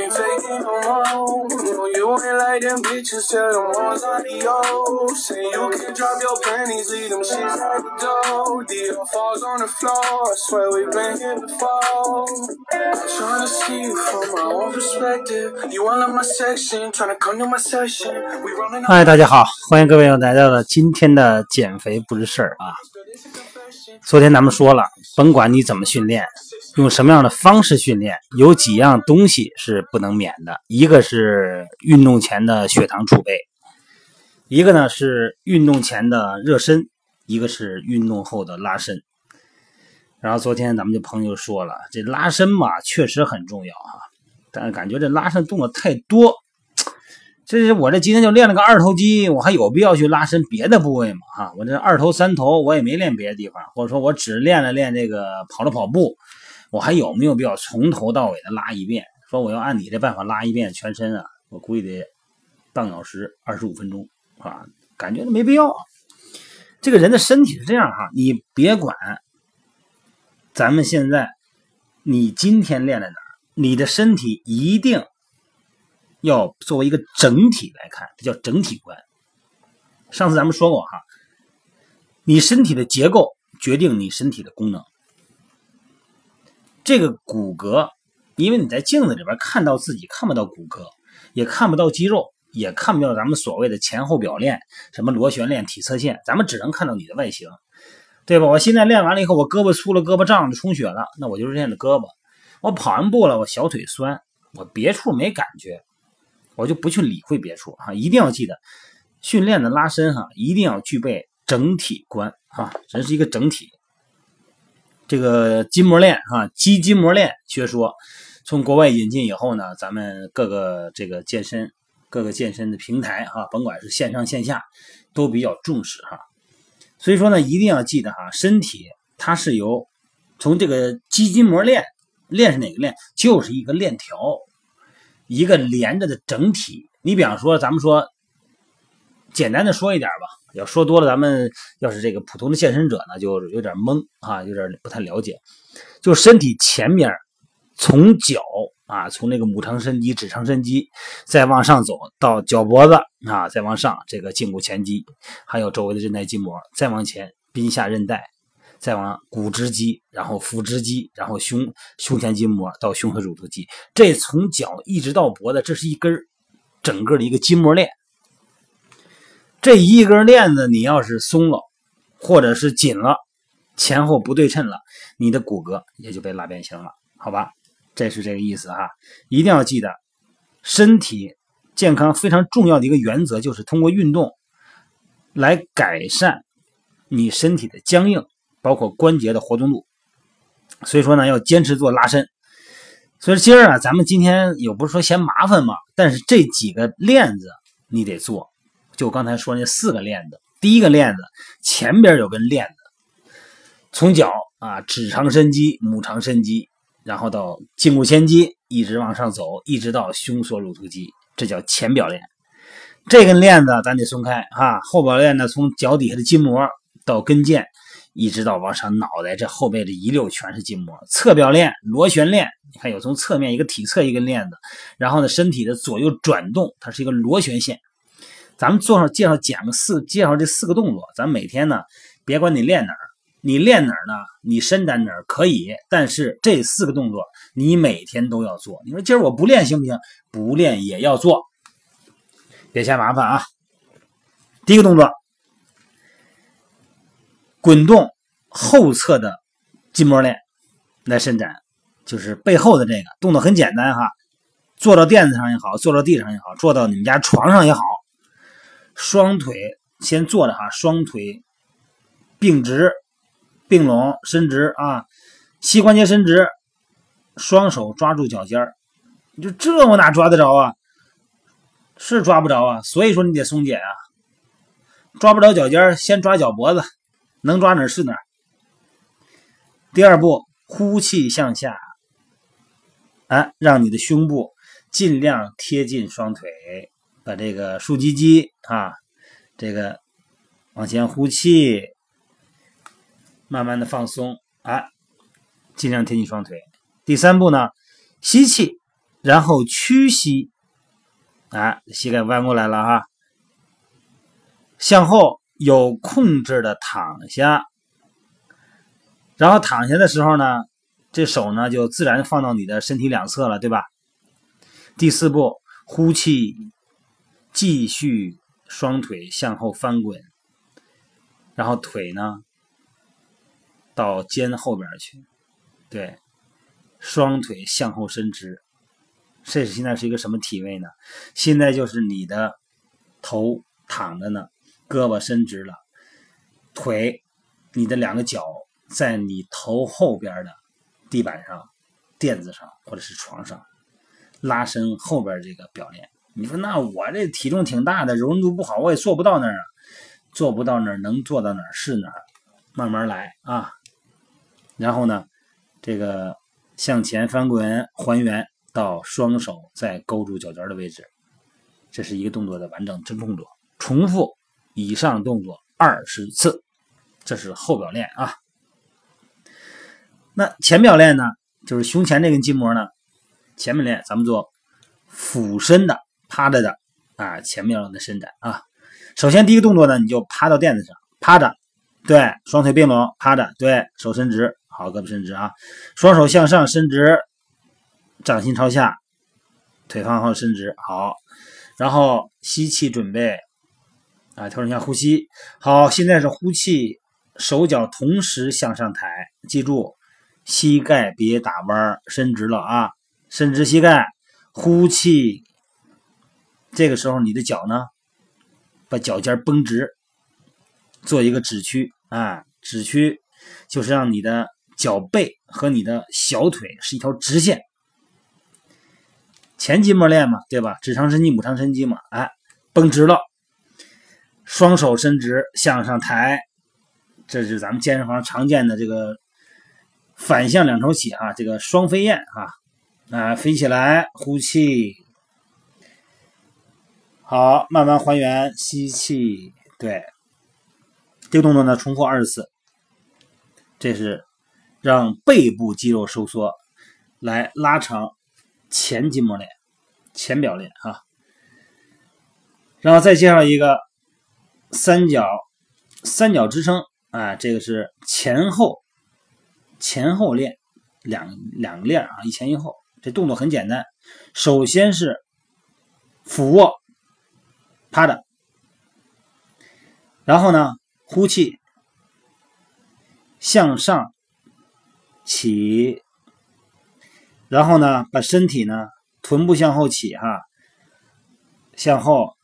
ain't faking no more. No, you ain't like them bitches, tell them all adios. Say you can drop your panties, leave them shit at the door. Deal falls on the floor, I swear we been here before. I'm trying to see you from my own perspective. You all in my section, trying to come to my session. We running 嗨，大家好，欢迎各位又来到了今天的减肥不是事儿啊。昨天咱们说了，甭管你怎么训练，用什么样的方式训练，有几样东西是不能免的。一个是运动前的血糖储备，一个呢是运动前的热身，一个是运动后的拉伸。然后昨天咱们就朋友说了，这拉伸嘛确实很重要啊，但是感觉这拉伸动作太多。这是我这今天就练了个二头肌，我还有必要去拉伸别的部位吗？哈，我这二头三头我也没练别的地方，或者说我只练了练这个跑了跑步，我还有没有必要从头到尾的拉一遍？说我要按你这办法拉一遍全身啊，我估计得半小时二十五分钟啊，感觉没必要。这个人的身体是这样哈，你别管咱们现在你今天练在哪儿，你的身体一定。要作为一个整体来看，这叫整体观。上次咱们说过哈，你身体的结构决定你身体的功能。这个骨骼，因为你在镜子里边看到自己看不到骨骼，也看不到肌肉，也看不到咱们所谓的前后表链，什么螺旋链、体侧线，咱们只能看到你的外形，对吧？我现在练完了以后，我胳膊粗了，胳膊胀了，充血了，那我就是练的胳膊。我跑完步了，我小腿酸，我别处没感觉。我就不去理会别处哈，一定要记得训练的拉伸哈，一定要具备整体观哈，这是一个整体。这个筋膜链哈，肌筋膜链学说从国外引进以后呢，咱们各个这个健身、各个健身的平台哈，甭管是线上线下都比较重视哈。所以说呢，一定要记得哈，身体它是由从这个肌筋膜链链是哪个链，就是一个链条。一个连着的整体，你比方说，咱们说，简单的说一点吧，要说多了，咱们要是这个普通的健身者呢，就有点懵啊，有点不太了解。就身体前面，从脚啊，从那个母长伸肌、指长伸肌，再往上走到脚脖子啊，再往上这个胫骨前肌，还有周围的韧带筋膜，再往前髌下韧带。再往股直肌，然后腹直肌，然后胸胸前筋膜到胸和乳突肌，这从脚一直到脖子，这是一根整个的一个筋膜链。这一根链子你要是松了，或者是紧了，前后不对称了，你的骨骼也就被拉变形了，好吧？这是这个意思哈，一定要记得，身体健康非常重要的一个原则就是通过运动来改善你身体的僵硬。包括关节的活动度，所以说呢，要坚持做拉伸。所以今儿啊，咱们今天又不是说嫌麻烦嘛，但是这几个链子你得做。就刚才说那四个链子，第一个链子前边有根链子，从脚啊指长伸肌、拇长伸肌，然后到胫骨前肌，一直往上走，一直到胸锁乳突肌，这叫前表链。这根链子咱得松开啊，后表链呢，从脚底下的筋膜到跟腱。一直到往上脑袋，这后背这一溜全是筋膜。侧表链、螺旋链，你看有从侧面一个体侧一根链子，然后呢，身体的左右转动，它是一个螺旋线。咱们做上介绍讲个四，介绍这四个动作。咱每天呢，别管你练哪儿，你练哪儿呢，你伸展哪儿可以，但是这四个动作你每天都要做。你说今儿我不练行不行？不练也要做，别嫌麻烦啊。第一个动作。滚动后侧的筋膜链来伸展，就是背后的这个动作很简单哈，坐到垫子上也好，坐到地上也好，坐到你们家床上也好，双腿先坐着哈，双腿并直并拢伸直啊，膝关节伸直，双手抓住脚尖儿，你就这我哪抓得着啊？是抓不着啊，所以说你得松解啊，抓不着脚尖儿，先抓脚脖子。能抓哪儿是哪儿。第二步，呼气向下，啊，让你的胸部尽量贴近双腿，把这个竖脊肌啊，这个往前呼气，慢慢的放松，啊，尽量贴近双腿。第三步呢，吸气，然后屈膝，啊，膝盖弯过来了哈，向后有控制的躺下，然后躺下的时候呢，这手呢就自然放到你的身体两侧了，对吧？第四步，呼气，继续双腿向后翻滚，然后腿呢到肩后边去，对，双腿向后伸直。这是现在是一个什么体位呢？现在就是你的头躺着呢，胳膊伸直了，腿，你的两个脚在你头后边的地板上、垫子上或者是床上拉伸后边这个表链。你说那我这体重挺大的，柔韧度不好，我也做不到那儿啊，做不到那儿，能做到哪儿是哪儿，慢慢来啊。然后呢，这个向前翻滚还原。到双手再勾住脚尖的位置，这是一个动作的完整真动作。重复以上动作二十次，这是后表练啊。那前表练呢，就是胸前这根筋膜呢，前面练咱们做俯身的趴着的啊，前面的伸展啊。首先第一个动作呢，你就趴到垫子上，趴着，对，双腿并拢，趴着，对手伸直，好，胳膊伸直啊，双手向上伸直。掌心朝下，腿放后伸直，好，然后吸气准备，啊，调整一下呼吸，好，现在是呼气，手脚同时向上抬，记住，膝盖别打弯，伸直了啊，伸直膝盖，呼气，这个时候你的脚呢，把脚尖绷直，做一个指屈啊，指屈就是让你的脚背和你的小腿是一条直线。前筋膜练嘛，对吧？直肠伸肌、母肠伸肌嘛，哎，绷直了，双手伸直向上抬，这是咱们健身房常见的这个反向两头起啊，这个双飞燕啊，啊，飞起来，呼气，好，慢慢还原，吸气，对，这个动作呢，重复二十次，这是让背部肌肉收缩，来拉长。前筋膜链，前表链啊，然后再介绍一个三角三角支撑啊，这个是前后前后链两两个链啊，一前一后，这动作很简单，首先是俯卧趴着，然后呢呼气向上起。然后呢，把身体呢，臀部向后起哈，向后，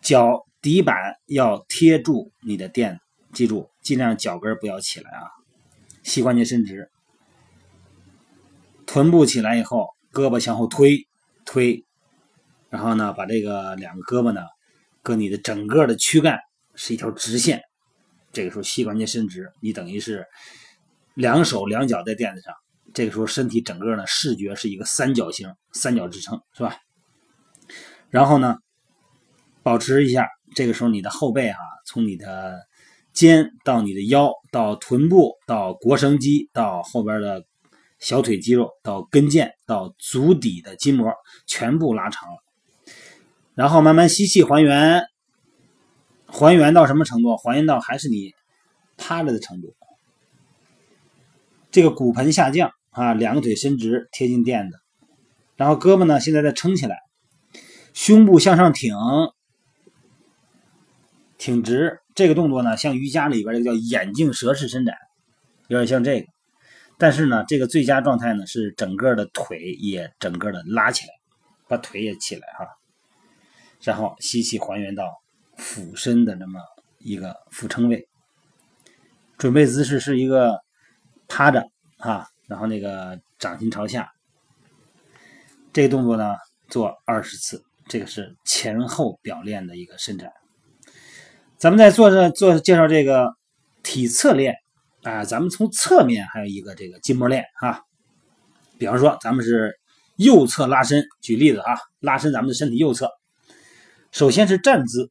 脚底板要贴住你的垫，记住，尽量脚跟不要起来啊，膝关节伸直，臀部起来以后，胳膊向后推推，然后呢，把这个两个胳膊呢，跟你的整个的躯干是一条直线，这个时候膝关节伸直，你等于是两手两脚在垫子上。这个时候身体整个呢视觉是一个三角形，三角支撑是吧？然后呢，保持一下，这个时候你的后背哈，从你的肩到你的腰，到臀部，到腘绳肌，到后边的小腿肌肉，到跟腱，到足底的筋膜，全部拉长了。然后慢慢吸气还原，还原到什么程度？还原到还是你趴着的程度，这个骨盆下降。啊，两个腿伸直，贴近垫子，然后胳膊呢，现在再撑起来，胸部向上挺，挺直。这个动作呢，像瑜伽里边这个叫眼镜蛇式伸展，有点像这个。但是呢，这个最佳状态呢是整个的腿也整个的拉起来，把腿也起来哈。然后吸气还原到俯身的那么一个俯撑位，准备姿势是一个趴着啊。然后那个掌心朝下，这个动作呢做二十次，这个是前后表练的一个伸展。咱们在做这做介绍这个体侧练啊，咱们从侧面还有一个这个筋膜练啊。比方说咱们是右侧拉伸，举例子啊，拉伸咱们的身体右侧，首先是站姿，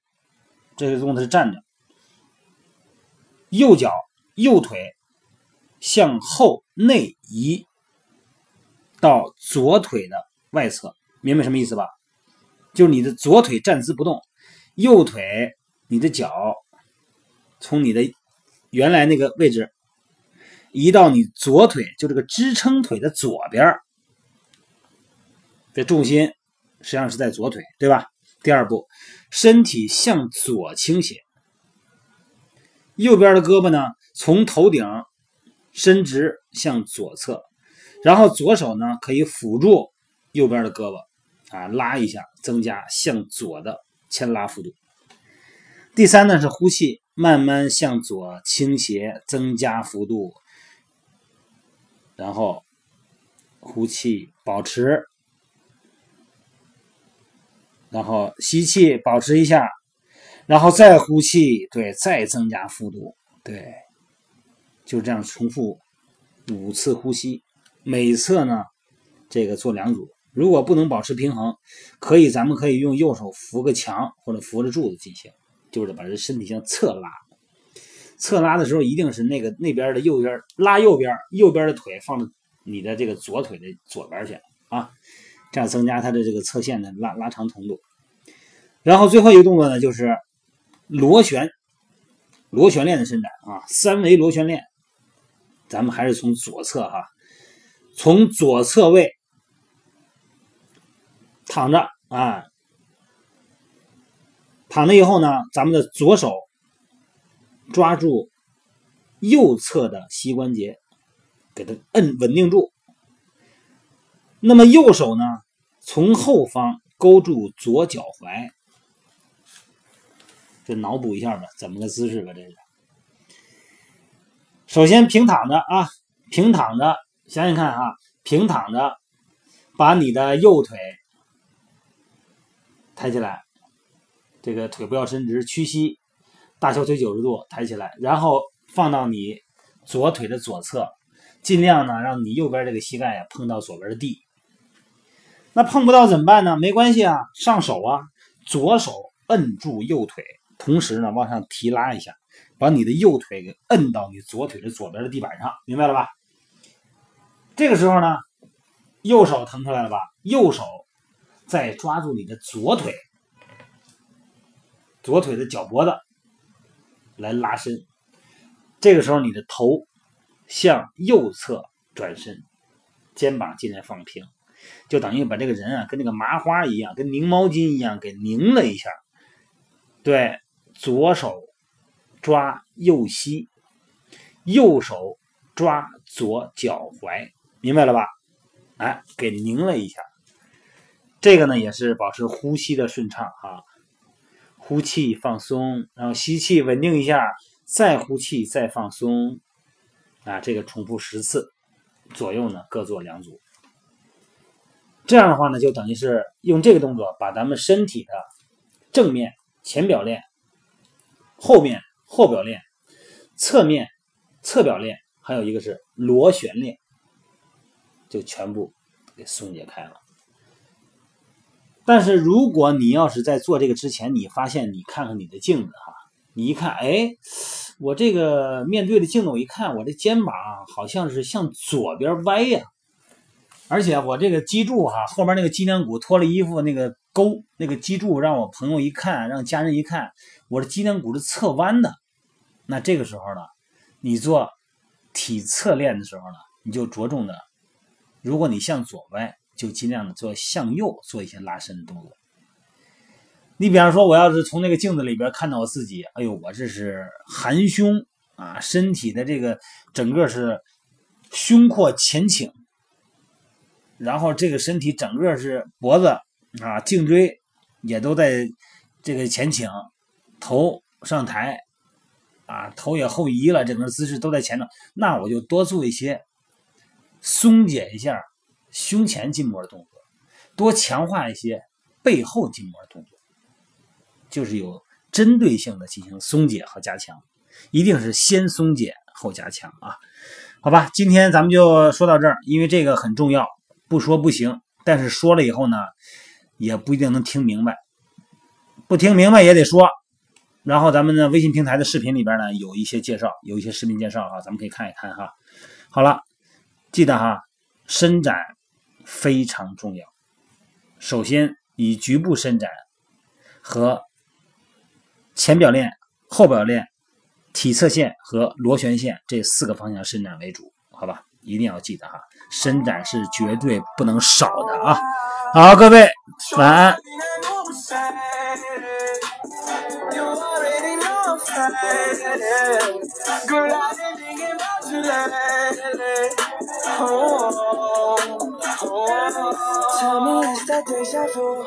这个动作是站着，右脚右腿。向后内移到左腿的外侧，明白什么意思吧？就是你的左腿站姿不动，右腿你的脚从你的原来那个位置移到你左腿，就这个支撑腿的左边的重心实际上是在左腿，对吧？第二步，身体向左倾斜，右边的胳膊呢从头顶伸直向左侧，然后左手呢可以辅助右边的胳膊。啊，拉一下，增加向左的牵拉幅度。第三呢是呼气，慢慢向左倾斜，增加幅度，然后呼气，保持，然后吸气，保持一下，然后再呼气，对，再增加幅度，对，就这样重复五次呼吸，每侧呢这个做两组。如果不能保持平衡，可以，咱们可以用右手扶个墙或者扶着柱子进行，就是把这身体向侧拉。侧拉的时候，一定是那个那边的右边拉右边，右边的腿放到你的这个左腿的左边去啊，这样增加它的这个侧线的拉拉长程度。然后最后一个动作呢，就是螺旋螺旋链的伸展啊，三维螺旋链。咱们还是从左侧哈，从左侧位。躺着啊，躺着以后呢，咱们的左手抓住右侧的膝关节，给它摁稳定住。那么右手呢，从后方勾住左脚踝，这脑补一下吧，怎么个姿势吧？这是。首先平躺着啊，平躺着，想想看啊，平躺着，把你的右腿。抬起来，这个腿不要伸直，屈膝，大小腿九十度，抬起来，然后放到你左腿的左侧，尽量呢让你右边这个膝盖呀碰到左边的地。那碰不到怎么办呢？没关系啊，上手啊，左手摁住右腿，同时呢往上提拉一下，把你的右腿给摁到你左腿的左边的地板上，明白了吧？这个时候呢，右手腾出来了吧？右手。再抓住你的左腿，左腿的脚脖子来拉伸。这个时候，你的头向右侧转身，肩膀尽量放平，就等于把这个人啊跟那个麻花一样，跟拧毛巾一样给拧了一下。对，左手抓右膝，右手抓左脚踝，明白了吧？哎，给拧了一下。这个呢也是保持呼吸的顺畅啊，呼气放松，然后吸气稳定一下，再呼气再放松，啊，这个重复十次左右呢，各做两组。这样的话呢，就等于是用这个动作把咱们身体的正面前表链、后面后表链、侧面侧表链，还有一个是螺旋链，就全部给松解开了。但是如果你要是在做这个之前，你发现你看看你的镜子哈，你一看，哎，我这个面对着镜子，我一看，我这肩膀好像是向左边歪呀，而且我这个脊柱哈后边那个脊梁骨脱了衣服那个沟那个脊柱，让我朋友一看，让家人一看，我的脊梁骨是侧弯的，那这个时候呢，你做体侧练的时候呢，你就着重的，如果你向左歪。就尽量的做向右做一些拉伸的动作。你比方说，我要是从那个镜子里边看到我自己，哎呦，我这是含胸啊，身体的这个整个是胸廓前倾，然后这个身体整个是脖子啊、颈椎也都在这个前倾，头上抬啊，头也后移了，整个姿势都在前头，那我就多做一些松解一下。胸前筋膜的动作，多强化一些背后筋膜的动作，就是有针对性的进行松解和加强，一定是先松解后加强啊！好吧，今天咱们就说到这儿，因为这个很重要，不说不行，但是说了以后呢，也不一定能听明白，不听明白也得说。然后咱们的微信平台的视频里边呢，有一些介绍，有一些视频介绍啊，咱们可以看一看哈。好了，记得哈，伸展。非常重要。首先以局部伸展和前表链、后表链、体侧线和螺旋线这四个方向伸展为主，好吧？一定要记得哈，伸展是绝对不能少的啊！好，各位晚安。Tell me is that deja vu?